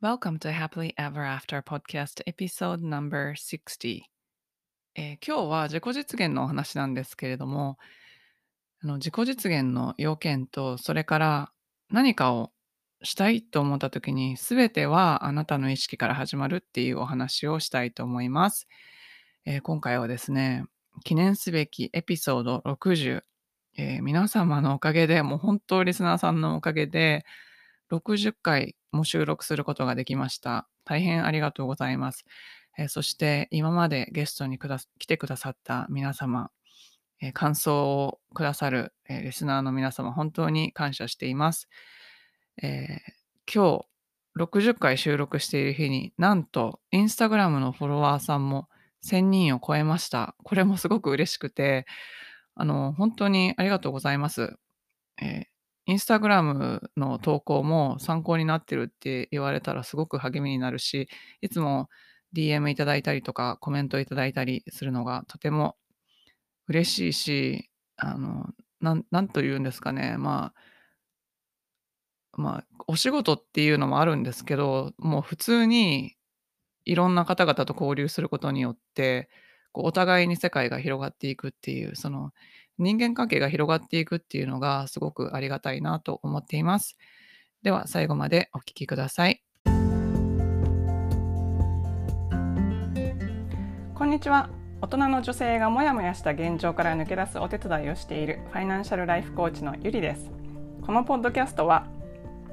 Welcome to Happily Ever After Podcast Episode No.60、えー、今日は自己実現のお話なんですけれどもあの自己実現の要件とそれから何かをしたいと思った時に全てはあなたの意識から始まるっていうお話をしたいと思います、えー、今回はですね記念すべきエピソード60、えー、皆様のおかげでもう本当リスナーさんのおかげで60回も収録することができました。大変ありがとうございます。えー、そして今までゲストに来てくださった皆様、えー、感想をくださる、えー、リスナーの皆様、本当に感謝しています。え今日60回収録している日になんとインスタグラムのフォロワーさんも1000人を超えました。これもすごく嬉しくて、あの、本当にありがとうございます。えインスタグラムの投稿も参考になってるって言われたらすごく励みになるし、いつも DM いただいたりとかコメントいただいたりするのがとても嬉しいし、あの、なん、なんと言うんですかね、まあ、まあ、お仕事っていうのもあるんですけど、もう普通にいろんな方々と交流することによって、こうお互いに世界が広がっていくっていう、その人間関係が広がっていくっていうのがすごくありがたいなと思っています。では最後までお聴きください。こんにちは。大人の女性がモヤモヤした現状から抜け出すお手伝いをしているファイナンシャルライフコーチのゆりです。このポッドキャストは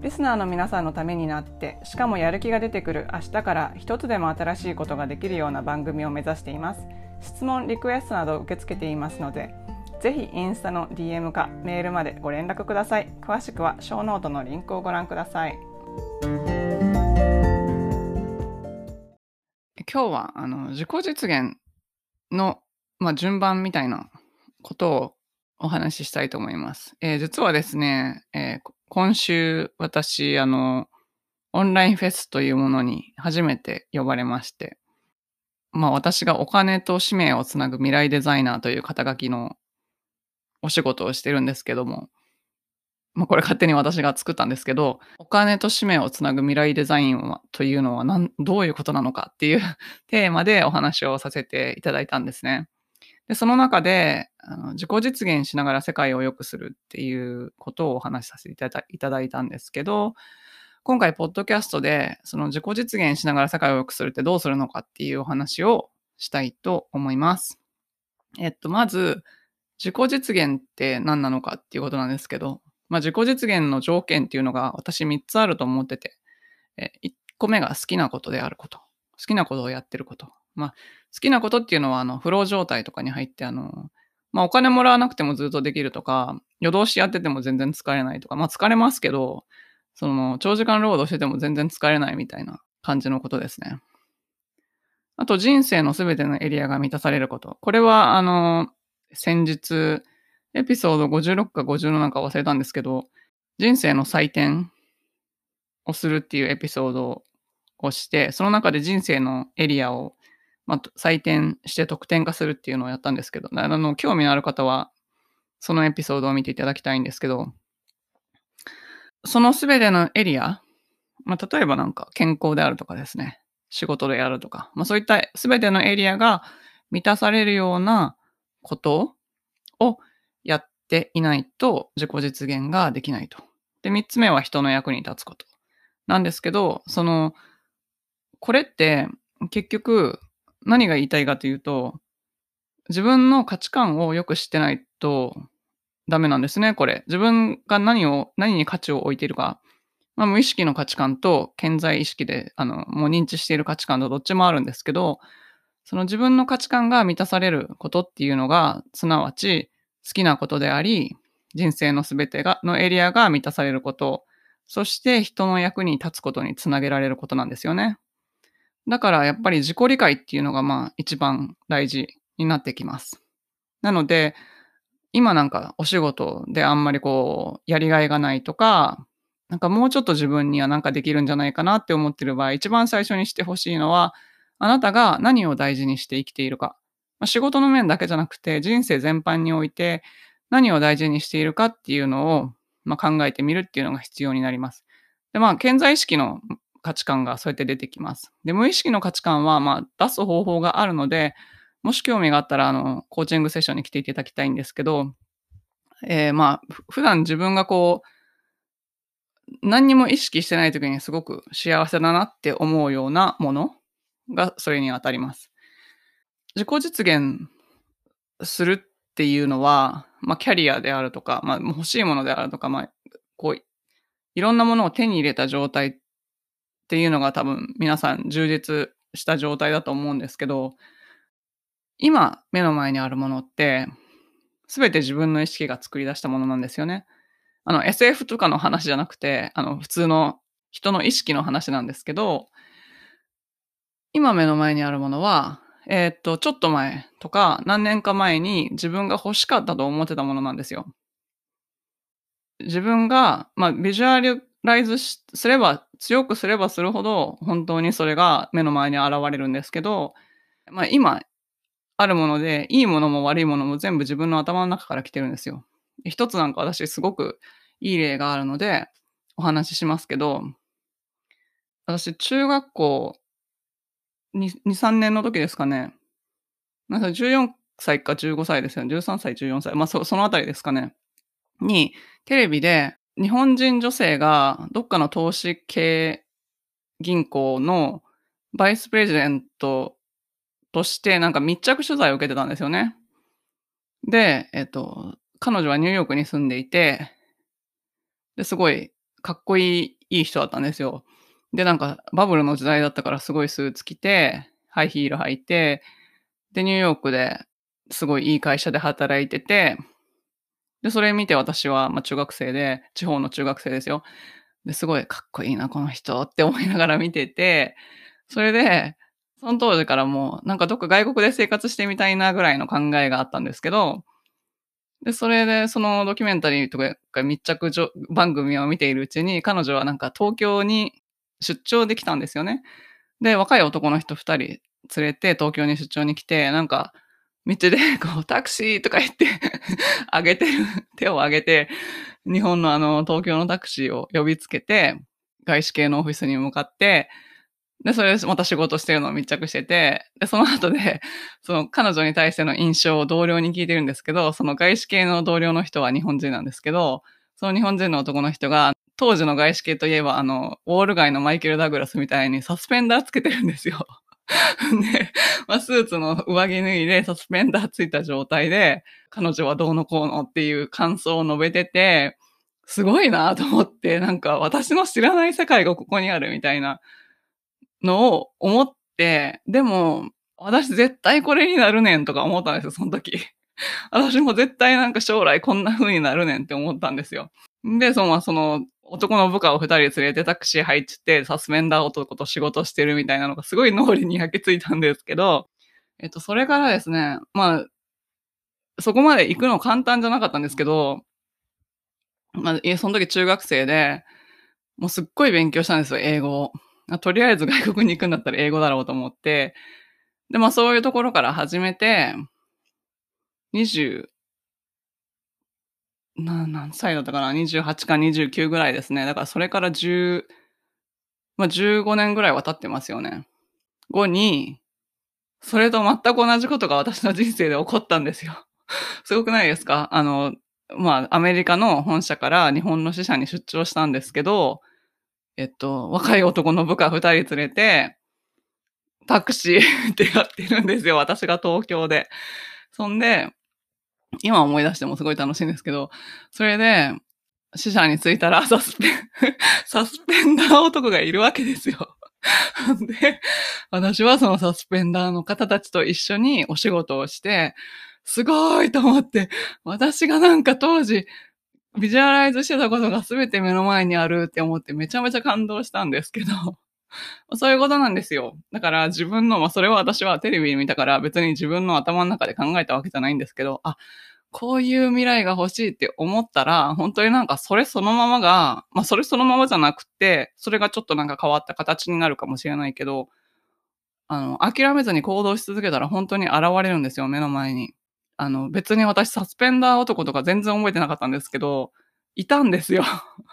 リスナーの皆さんのためになってしかもやる気が出てくる明日から一つでも新しいことができるような番組を目指しています。質問リクエストなど受け付けていますのでぜひインスタの DM かメールまでご連絡ください。詳しくはショーノートのリンクをご覧ください。今日はあの自己実現の、まあ、順番みたいなことをお話ししたいと思います。えー、実はですね、えー、今週私、あの、オンラインフェスというものに初めて呼ばれまして、まあ私がお金と使命をつなぐ未来デザイナーという肩書きのお仕事をしてるんですけども、まあこれ勝手に私が作ったんですけど、お金と使命をつなぐ未来デザインはというのは何どういうことなのかっていうテーマでお話をさせていただいたんですね。で、その中で、あの自己実現しながら世界を良くするっていうことをお話しさせていただいたんですけど、今回、ポッドキャストで、その自己実現しながら世界を良くするってどうするのかっていうお話をしたいと思います。えっと、まず、自己実現って何なのかっていうことなんですけど、まあ、自己実現の条件っていうのが私3つあると思ってて、え1個目が好きなことであること。好きなことをやってること。まあ、好きなことっていうのは、あの、フロー状態とかに入って、あの、まあ、お金もらわなくてもずっとできるとか、夜通しやってても全然疲れないとか、まあ、疲れますけど、その、長時間労働してても全然疲れないみたいな感じのことですね。あと、人生のすべてのエリアが満たされること。これは、あの、先日、エピソード56か57か忘れたんですけど、人生の採点をするっていうエピソードをして、その中で人生のエリアをまあ、採点して得点化するっていうのをやったんですけど、あの、興味のある方は、そのエピソードを見ていただきたいんですけど、そのすべてのエリア、まあ、例えばなんか健康であるとかですね、仕事であるとか、まあ、そういったすべてのエリアが満たされるようなことをやっていないと自己実現ができないと。で、三つ目は人の役に立つこと。なんですけど、その、これって結局何が言いたいかというと、自分の価値観をよく知ってないとダメなんですね、これ。自分が何を、何に価値を置いているか。まあ、無意識の価値観と健在意識で、あの、もう認知している価値観とどっちもあるんですけど、その自分の価値観が満たされることっていうのが、すなわち好きなことであり、人生のすべてが、のエリアが満たされること、そして人の役に立つことにつなげられることなんですよね。だからやっぱり自己理解っていうのがまあ一番大事になってきます。なので、今なんかお仕事であんまりこう、やりがいがないとか、なんかもうちょっと自分にはなんかできるんじゃないかなって思ってる場合、一番最初にしてほしいのは、あなたが何を大事にして生きているか。まあ、仕事の面だけじゃなくて、人生全般において何を大事にしているかっていうのを、まあ、考えてみるっていうのが必要になります。で、まあ、健在意識の価値観がそうやって出てきます。で、無意識の価値観は、まあ、出す方法があるので、もし興味があったら、あの、コーチングセッションに来ていただきたいんですけど、えー、まあ、普段自分がこう、何にも意識してない時にすごく幸せだなって思うようなものがそれに当たります。自己実現するっていうのは、まあ、キャリアであるとか、まあ、欲しいものであるとか、まあ、こう、いろんなものを手に入れた状態っていうのが多分皆さん充実した状態だと思うんですけど、今目の前にあるものって、すべて自分の意識が作り出したものなんですよね。あの SF とかの話じゃなくて、あの普通の人の意識の話なんですけど、今目の前にあるものは、えー、っと、ちょっと前とか何年か前に自分が欲しかったと思ってたものなんですよ。自分が、まあ、ビジュアライズすれば、強くすればするほど、本当にそれが目の前に現れるんですけど、まあ、今、あるもので、いいものも悪いものも全部自分の頭の中から来てるんですよ。一つなんか私すごくいい例があるので、お話ししますけど、私、中学校2、3年の時ですかね。なんか14歳か15歳ですよね。13歳、14歳。まあそ、そのあたりですかね。に、テレビで日本人女性がどっかの投資系銀行のバイスプレジデントとしてなんか密着取材を受けてたんですよね。で、えっと、彼女はニューヨークに住んでいて、で、すごいかっこいい、いい人だったんですよ。で、なんかバブルの時代だったからすごいスーツ着て、ハイヒール履いて、で、ニューヨークですごいいい会社で働いてて、で、それ見て私は、まあ、中学生で、地方の中学生ですよ。で、すごいかっこいいな、この人って思いながら見てて、それで、その当時からもう、なんかどっか外国で生活してみたいなぐらいの考えがあったんですけど、で、それで、そのドキュメンタリーとか密着番組を見ているうちに、彼女はなんか東京に出張できたんですよね。で、若い男の人二人連れて東京に出張に来て、なんか、道で、こう、タクシーとか言って あげてる、手を上げて、日本のあの、東京のタクシーを呼びつけて、外資系のオフィスに向かって、で、それでまた仕事してるのを密着してて、で、その後で、その彼女に対しての印象を同僚に聞いてるんですけど、その外資系の同僚の人は日本人なんですけど、その日本人の男の人が、当時の外資系といえば、あの、ウォール街のマイケル・ダグラスみたいにサスペンダーつけてるんですよ。で、まあ、スーツの上着脱いでサスペンダーついた状態で、彼女はどうのこうのっていう感想を述べてて、すごいなと思って、なんか私の知らない世界がここにあるみたいなのを思って、でも、私絶対これになるねんとか思ったんですよ、その時。私も絶対なんか将来こんな風になるねんって思ったんですよ。で、その、その、男の部下を二人連れてタクシー入ってて、サスペンダー男と仕事してるみたいなのがすごい脳裏に焼き付いたんですけど、えっと、それからですね、まあ、そこまで行くの簡単じゃなかったんですけど、まあ、その時中学生で、もうすっごい勉強したんですよ、英語を。とりあえず外国に行くんだったら英語だろうと思って、で、まあそういうところから始めて、20、な、何歳だったかな ?28 か29ぐらいですね。だからそれから10、まあ15年ぐらいは経ってますよね。後に、それと全く同じことが私の人生で起こったんですよ。すごくないですか？あの、まあ、アメリカの本社から日本の支社に出張したんですけど、えっと、若い男の部下二人連れて、タクシー ってやってるんですよ。私が東京で。そんで、今思い出してもすごい楽しいんですけど、それで、死者に着いたらサスペン、サスペンダー男がいるわけですよ。で、私はそのサスペンダーの方たちと一緒にお仕事をして、すごいと思って、私がなんか当時、ビジュアライズしてたことが全て目の前にあるって思ってめちゃめちゃ感動したんですけど、そういうことなんですよ。だから自分の、まあそれは私はテレビ見たから別に自分の頭の中で考えたわけじゃないんですけど、あ、こういう未来が欲しいって思ったら、本当になんかそれそのままが、まあそれそのままじゃなくて、それがちょっとなんか変わった形になるかもしれないけど、あの、諦めずに行動し続けたら本当に現れるんですよ、目の前に。あの、別に私サスペンダー男とか全然覚えてなかったんですけど、いたんですよ。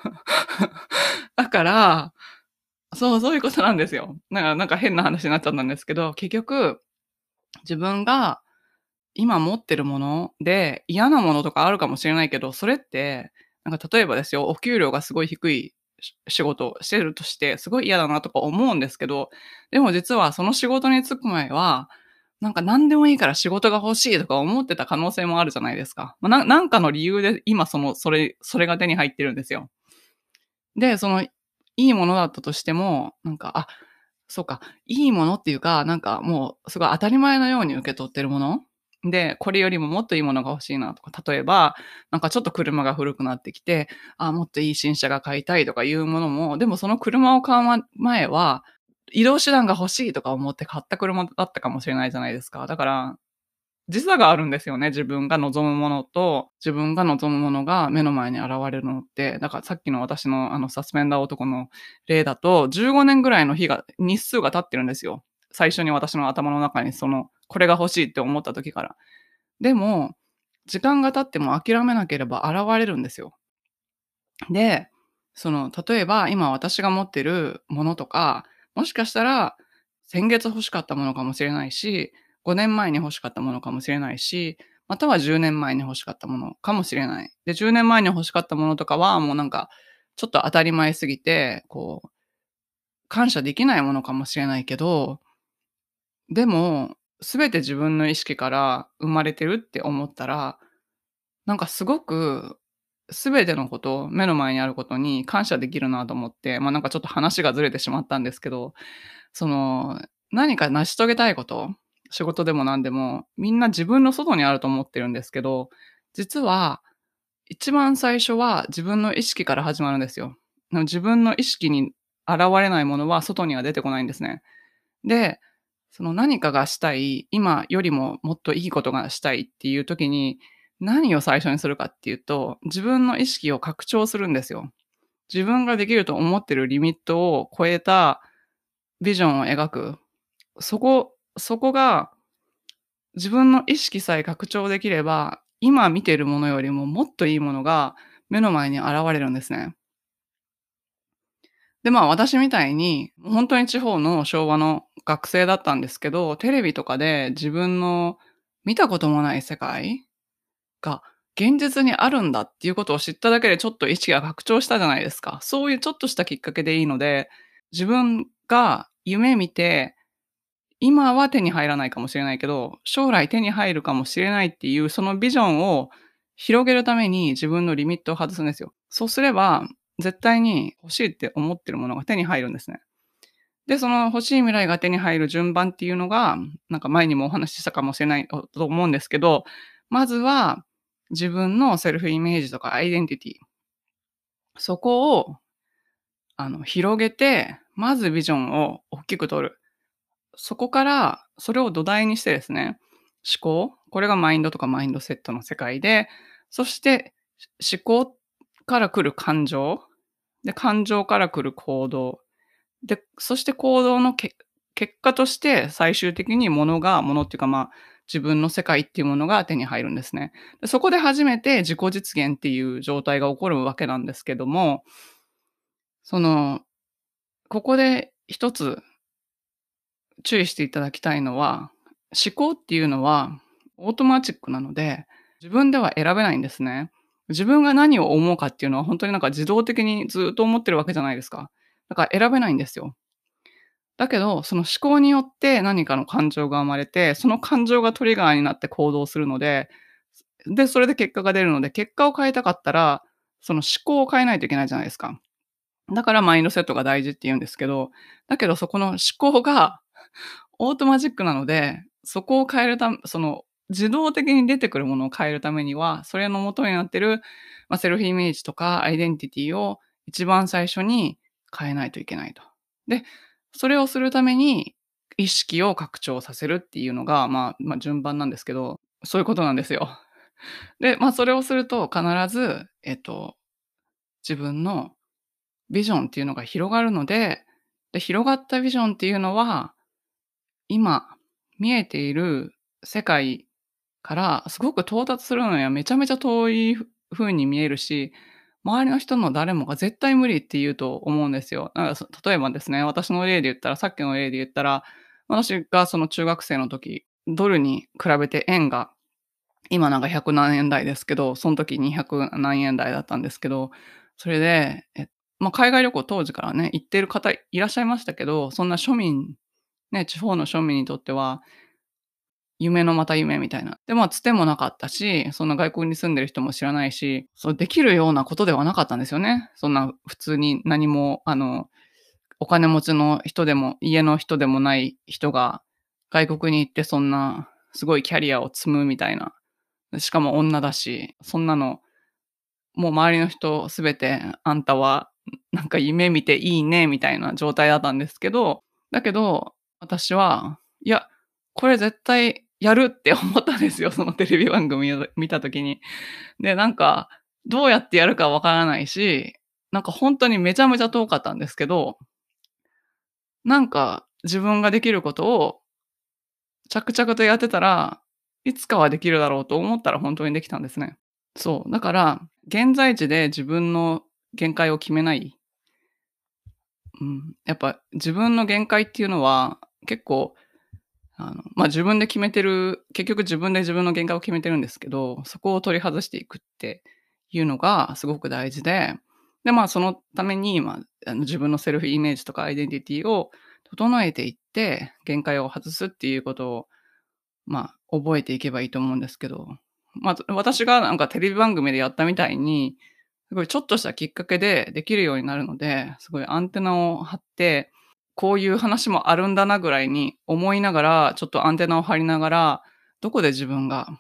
だから、そう、そういうことなんですよ。なんか、なんか変な話になっちゃったんですけど、結局、自分が今持ってるもので嫌なものとかあるかもしれないけど、それって、なんか例えばですよ、お給料がすごい低い仕事をしてるとして、すごい嫌だなとか思うんですけど、でも実はその仕事に就く前は、なんか何でもいいから仕事が欲しいとか思ってた可能性もあるじゃないですか。まあ、ななんかの理由で今その、それ、それが手に入ってるんですよ。で、その、いいものだったとしても、なんか、あ、そうか、いいものっていうか、なんかもう、すごい当たり前のように受け取ってるもの。で、これよりももっといいものが欲しいなとか、例えば、なんかちょっと車が古くなってきて、あ、もっといい新車が買いたいとかいうものも、でもその車を買う前は、移動手段が欲しいとか思って買った車だったかもしれないじゃないですか。だから、時差があるんですよね。自分が望むものと、自分が望むものが目の前に現れるのって、だからさっきの私のあのサスペンダー男の例だと、15年ぐらいの日が、日数が経ってるんですよ。最初に私の頭の中にその、これが欲しいって思った時から。でも、時間が経っても諦めなければ現れるんですよ。で、その、例えば今私が持ってるものとか、もしかしたら先月欲しかったものかもしれないし、5年前に欲しかったものかもしれないし、または10年前に欲しかったものかもしれない。で、10年前に欲しかったものとかはもうなんか、ちょっと当たり前すぎて、こう、感謝できないものかもしれないけど、でも、すべて自分の意識から生まれてるって思ったら、なんかすごく、すべてのこと、目の前にあることに感謝できるなと思って、まあなんかちょっと話がずれてしまったんですけど、その、何か成し遂げたいこと、仕事でも何でも、みんな自分の外にあると思ってるんですけど、実は、一番最初は自分の意識から始まるんですよ。自分の意識に現れないものは外には出てこないんですね。で、その何かがしたい、今よりももっといいことがしたいっていう時に、何を最初にするかっていうと、自分の意識を拡張するんですよ。自分ができると思ってるリミットを超えたビジョンを描く。そこそこが自分の意識さえ拡張できれば、今見てるものよりももっといいものが目の前に現れるんですね。で、まあ私みたいに、本当に地方の昭和の学生だったんですけど、テレビとかで自分の見たこともない世界が現実にあるんだっていうことを知っただけでちょっと意識が拡張したじゃないですか。そういうちょっとしたきっかけでいいので、自分が夢見て今は手に入らないかもしれないけど、将来手に入るかもしれないっていうそのビジョンを広げるために自分のリミットを外すんですよ。そうすれば、絶対に欲しいって思ってるものが手に入るんですね。で、その欲しい未来が手に入る順番っていうのが、なんか前にもお話ししたかもしれないと思うんですけど、まずは自分のセルフイメージとかアイデンティティ。そこを、あの、広げて、まずビジョンを大きく取る。そこから、それを土台にしてですね、思考、これがマインドとかマインドセットの世界で、そして思考から来る感情、で、感情から来る行動、で、そして行動の結果として最終的に物が、物っていうかまあ、自分の世界っていうものが手に入るんですね。でそこで初めて自己実現っていう状態が起こるわけなんですけども、その、ここで一つ注意していただきたいのは、思考っていうのはオートマチックなので、自分では選べないんですね。自分が何を思うかっていうのは本当になんか自動的にずっと思ってるわけじゃないですか。だから選べないんですよ。だけど、その思考によって何かの感情が生まれて、その感情がトリガーになって行動するので、で、それで結果が出るので、結果を変えたかったら、その思考を変えないといけないじゃないですか。だからマインドセットが大事って言うんですけど、だけどそこの思考がオートマジックなので、そこを変えるため、その、自動的に出てくるものを変えるためには、それの元になってる、まあ、セルフイメージとかアイデンティティを一番最初に変えないといけないと。で、それをするために、意識を拡張させるっていうのが、まあ、まあ、順番なんですけど、そういうことなんですよ。で、まあ、それをすると必ず、えっと、自分のビジョンっていうのが広がるので、で、広がったビジョンっていうのは、今、見えている世界からすごく到達するのにはめちゃめちゃ遠い風に見えるし、周りの人の誰もが絶対無理って言うと思うんですよ。なんか例えばですね、私の例で言ったら、さっきの例で言ったら、私がその中学生の時、ドルに比べて円が、今なんか100何円台ですけど、その時200何円台だったんですけど、それで、まあ、海外旅行当時からね、行ってる方いらっしゃいましたけど、そんな庶民、ね、地方の庶民にとっては、夢のまた夢みたいな。で、まあ、つてもなかったし、そんな外国に住んでる人も知らないし、そうできるようなことではなかったんですよね。そんな普通に何も、あの、お金持ちの人でも、家の人でもない人が、外国に行ってそんな、すごいキャリアを積むみたいな。しかも女だし、そんなの、もう周りの人すべて、あんたは、なんか夢見ていいね、みたいな状態だったんですけど、だけど、私は、いや、これ絶対やるって思ったんですよ。そのテレビ番組を見たときに。で、なんか、どうやってやるかわからないし、なんか本当にめちゃめちゃ遠かったんですけど、なんか自分ができることを着々とやってたらいつかはできるだろうと思ったら本当にできたんですね。そう。だから、現在地で自分の限界を決めない。うん。やっぱ自分の限界っていうのは結構あの、まあ、自分で決めてる、結局自分で自分の限界を決めてるんですけど、そこを取り外していくっていうのがすごく大事で、で、まあ、そのために、まあ、あの自分のセルフイメージとかアイデンティティを整えていって、限界を外すっていうことを、まあ、覚えていけばいいと思うんですけど、まあ、私がなんかテレビ番組でやったみたいに、すごいちょっとしたきっかけでできるようになるので、すごいアンテナを張って、こういう話もあるんだなぐらいに思いながら、ちょっとアンテナを張りながら、どこで自分が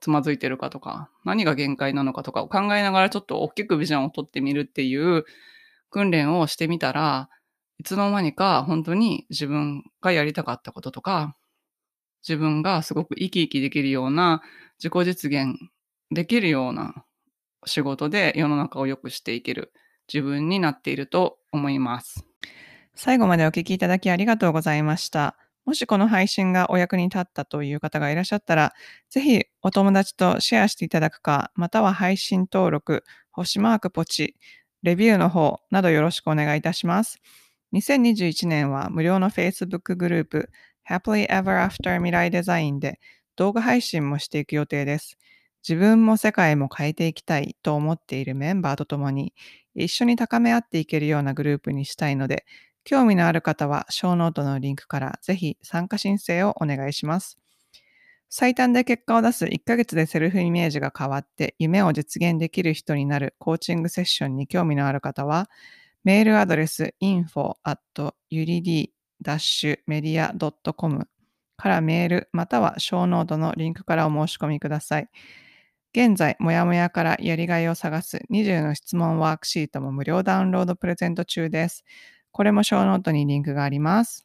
つまずいてるかとか、何が限界なのかとかを考えながらちょっと大きくビジョンを取ってみるっていう訓練をしてみたら、いつの間にか本当に自分がやりたかったこととか、自分がすごく生き生きできるような自己実現できるような仕事で世の中を良くしていける自分になっていると思います。最後までお聞きいただきありがとうございました。もしこの配信がお役に立ったという方がいらっしゃったら、ぜひお友達とシェアしていただくか、または配信登録、星マークポチ、レビューの方などよろしくお願いいたします。2021年は無料の Facebook グループ Happily Ever After 未来デザインで動画配信もしていく予定です。自分も世界も変えていきたいと思っているメンバーと共に一緒に高め合っていけるようなグループにしたいので、興味のある方は、ショーノートのリンクからぜひ参加申請をお願いします。最短で結果を出す1ヶ月でセルフイメージが変わって夢を実現できる人になるコーチングセッションに興味のある方は、メールアドレス info at urid-media.com からメールまたはショーノートのリンクからお申し込みください。現在、もやもやからやりがいを探す20の質問ワークシートも無料ダウンロードプレゼント中です。これもショーノートにリンクがあります。